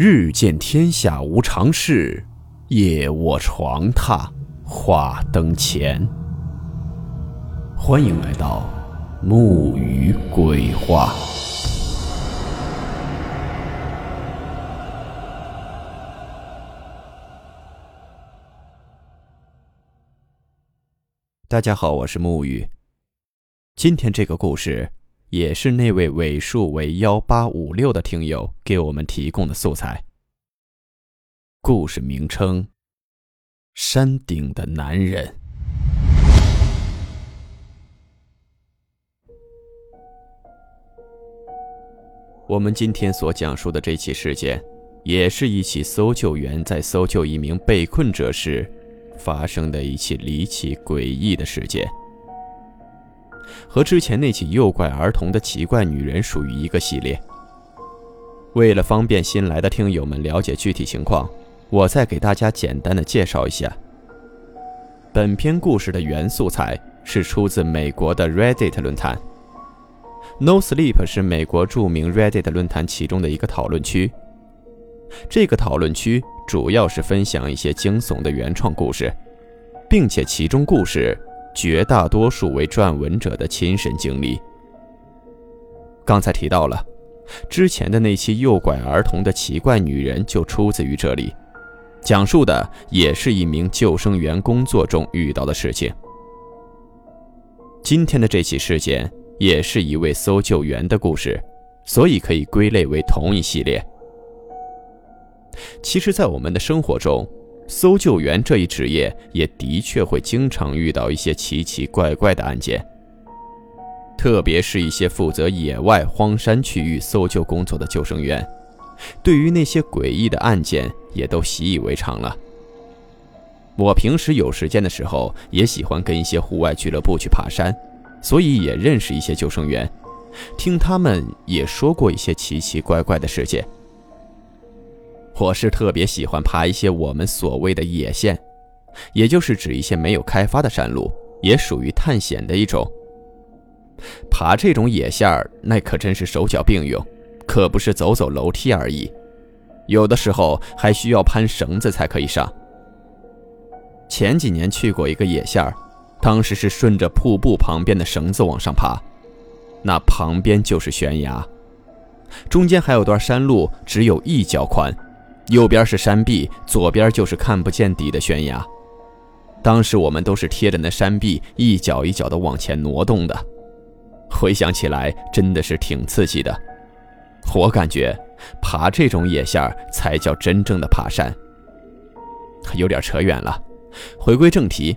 日见天下无常事，夜卧床榻话灯前。欢迎来到木鱼鬼话。大家好，我是木鱼。今天这个故事。也是那位尾数为幺八五六的听友给我们提供的素材。故事名称：山顶的男人。我们今天所讲述的这起事件，也是一起搜救员在搜救一名被困者时发生的一起离奇诡异的事件。和之前那起诱拐儿童的奇怪女人属于一个系列。为了方便新来的听友们了解具体情况，我再给大家简单的介绍一下。本篇故事的原素材是出自美国的 Reddit 论坛。No Sleep 是美国著名 Reddit 论坛其中的一个讨论区。这个讨论区主要是分享一些惊悚的原创故事，并且其中故事。绝大多数为撰文者的亲身经历。刚才提到了，之前的那期诱拐儿童的奇怪女人就出自于这里，讲述的也是一名救生员工作中遇到的事情。今天的这起事件也是一位搜救员的故事，所以可以归类为同一系列。其实，在我们的生活中，搜救员这一职业也的确会经常遇到一些奇奇怪怪的案件，特别是一些负责野外荒山区域搜救工作的救生员，对于那些诡异的案件也都习以为常了。我平时有时间的时候也喜欢跟一些户外俱乐部去爬山，所以也认识一些救生员，听他们也说过一些奇奇怪怪的事件。我是特别喜欢爬一些我们所谓的野线，也就是指一些没有开发的山路，也属于探险的一种。爬这种野线儿，那可真是手脚并用，可不是走走楼梯而已，有的时候还需要攀绳子才可以上。前几年去过一个野线儿，当时是顺着瀑布旁边的绳子往上爬，那旁边就是悬崖，中间还有段山路，只有一脚宽。右边是山壁，左边就是看不见底的悬崖。当时我们都是贴着那山壁，一脚一脚的往前挪动的。回想起来，真的是挺刺激的。我感觉爬这种野线才叫真正的爬山。有点扯远了，回归正题，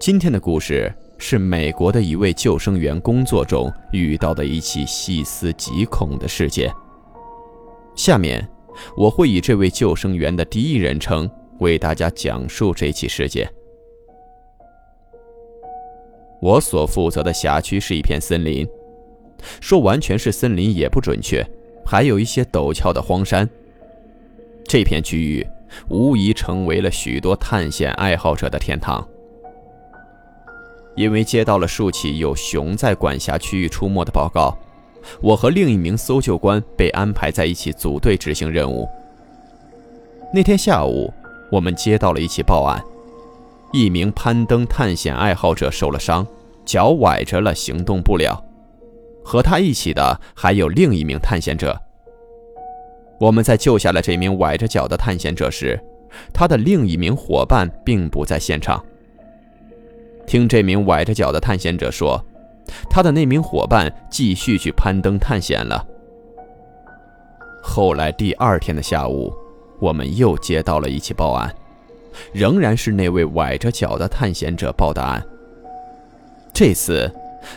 今天的故事是美国的一位救生员工作中遇到的一起细思极恐的事件。下面。我会以这位救生员的第一人称为大家讲述这起事件。我所负责的辖区是一片森林，说完全是森林也不准确，还有一些陡峭的荒山。这片区域无疑成为了许多探险爱好者的天堂，因为接到了数起有熊在管辖区域出没的报告。我和另一名搜救官被安排在一起组队执行任务。那天下午，我们接到了一起报案：一名攀登探险爱好者受了伤，脚崴着了，行动不了。和他一起的还有另一名探险者。我们在救下了这名崴着脚的探险者时，他的另一名伙伴并不在现场。听这名崴着脚的探险者说。他的那名伙伴继续去攀登探险了。后来第二天的下午，我们又接到了一起报案，仍然是那位崴着脚的探险者报的案。这次，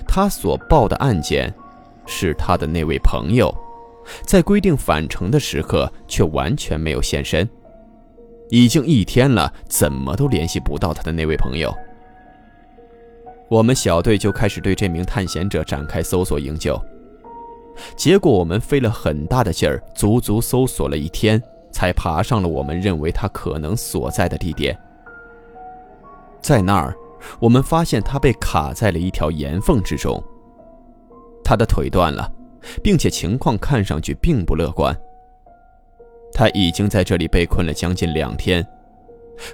他所报的案件，是他的那位朋友，在规定返程的时刻却完全没有现身，已经一天了，怎么都联系不到他的那位朋友。我们小队就开始对这名探险者展开搜索营救，结果我们费了很大的劲儿，足足搜索了一天，才爬上了我们认为他可能所在的地点。在那儿，我们发现他被卡在了一条岩缝之中，他的腿断了，并且情况看上去并不乐观。他已经在这里被困了将近两天。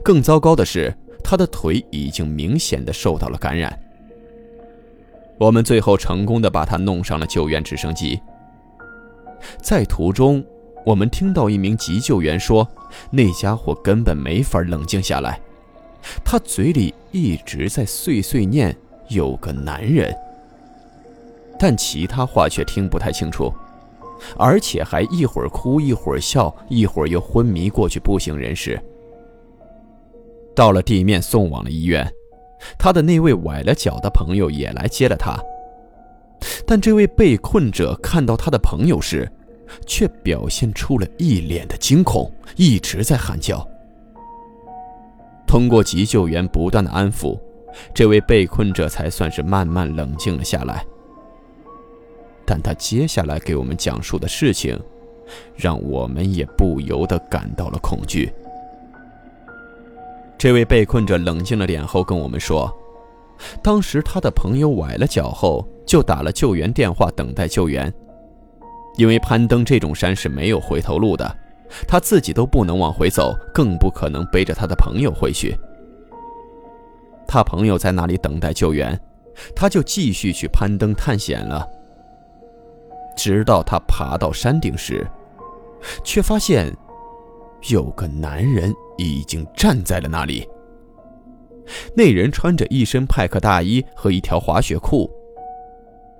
更糟糕的是，他的腿已经明显的受到了感染。我们最后成功的把他弄上了救援直升机。在途中，我们听到一名急救员说：“那家伙根本没法冷静下来，他嘴里一直在碎碎念‘有个男人’，但其他话却听不太清楚，而且还一会儿哭一会儿笑，一会儿又昏迷过去不省人事。到了地面，送往了医院。”他的那位崴了脚的朋友也来接了他，但这位被困者看到他的朋友时，却表现出了一脸的惊恐，一直在喊叫。通过急救员不断的安抚，这位被困者才算是慢慢冷静了下来。但他接下来给我们讲述的事情，让我们也不由得感到了恐惧。这位被困者冷静了脸后跟我们说，当时他的朋友崴了脚后，就打了救援电话等待救援。因为攀登这种山是没有回头路的，他自己都不能往回走，更不可能背着他的朋友回去。他朋友在那里等待救援，他就继续去攀登探险了。直到他爬到山顶时，却发现有个男人。已经站在了那里。那人穿着一身派克大衣和一条滑雪裤，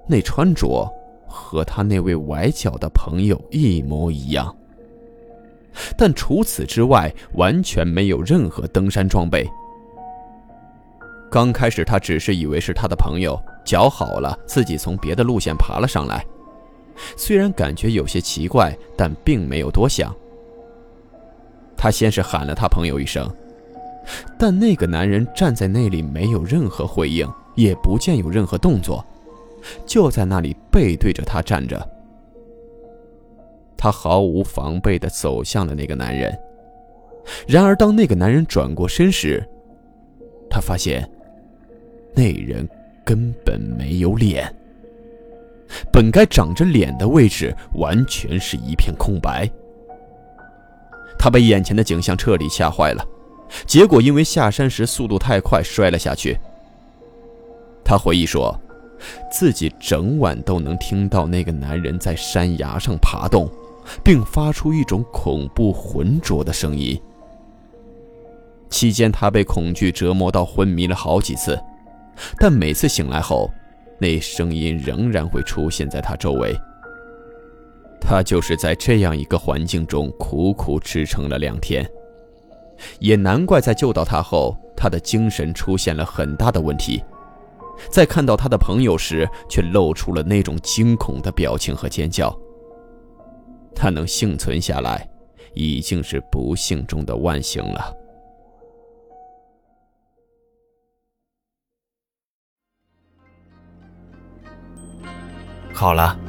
那穿着和他那位崴脚的朋友一模一样，但除此之外完全没有任何登山装备。刚开始他只是以为是他的朋友脚好了，自己从别的路线爬了上来，虽然感觉有些奇怪，但并没有多想。他先是喊了他朋友一声，但那个男人站在那里没有任何回应，也不见有任何动作，就在那里背对着他站着。他毫无防备地走向了那个男人，然而当那个男人转过身时，他发现那人根本没有脸，本该长着脸的位置完全是一片空白。他被眼前的景象彻底吓坏了，结果因为下山时速度太快摔了下去。他回忆说，自己整晚都能听到那个男人在山崖上爬动，并发出一种恐怖浑浊的声音。期间，他被恐惧折磨到昏迷了好几次，但每次醒来后，那声音仍然会出现在他周围。他就是在这样一个环境中苦苦支撑了两天，也难怪在救到他后，他的精神出现了很大的问题，在看到他的朋友时，却露出了那种惊恐的表情和尖叫。他能幸存下来，已经是不幸中的万幸了。好了。